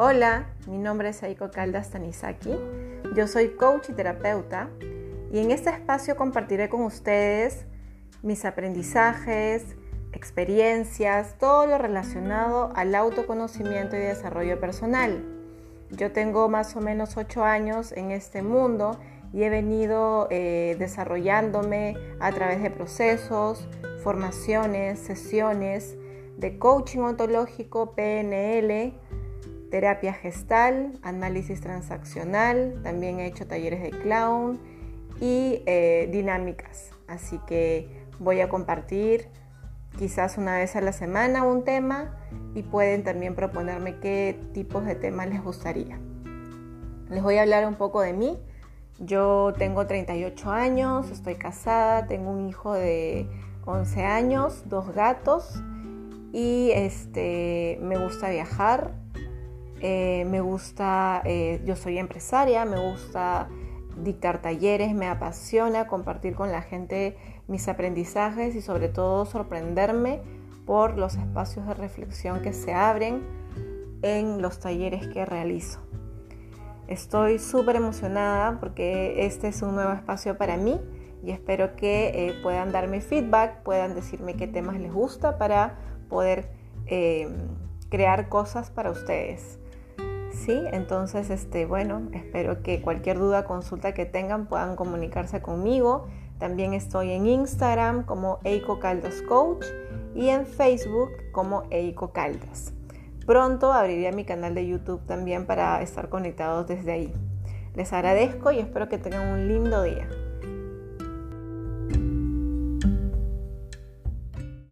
Hola, mi nombre es Aiko Caldas Tanizaki. Yo soy coach y terapeuta y en este espacio compartiré con ustedes mis aprendizajes, experiencias, todo lo relacionado al autoconocimiento y desarrollo personal. Yo tengo más o menos 8 años en este mundo y he venido eh, desarrollándome a través de procesos, formaciones, sesiones de coaching ontológico, PNL, terapia gestal, análisis transaccional, también he hecho talleres de clown y eh, dinámicas. Así que voy a compartir quizás una vez a la semana un tema y pueden también proponerme qué tipos de temas les gustaría. Les voy a hablar un poco de mí. Yo tengo 38 años, estoy casada, tengo un hijo de 11 años, dos gatos y este, me gusta viajar, eh, me gusta, eh, yo soy empresaria, me gusta dictar talleres, me apasiona compartir con la gente mis aprendizajes y sobre todo sorprenderme por los espacios de reflexión que se abren en los talleres que realizo. Estoy súper emocionada porque este es un nuevo espacio para mí y espero que eh, puedan darme feedback, puedan decirme qué temas les gusta para poder crear cosas para ustedes. Entonces, este, bueno, espero que cualquier duda, consulta que tengan puedan comunicarse conmigo. También estoy en Instagram como Eiko Caldas Coach y en Facebook como Eiko Caldas. Pronto abriré mi canal de YouTube también para estar conectados desde ahí. Les agradezco y espero que tengan un lindo día.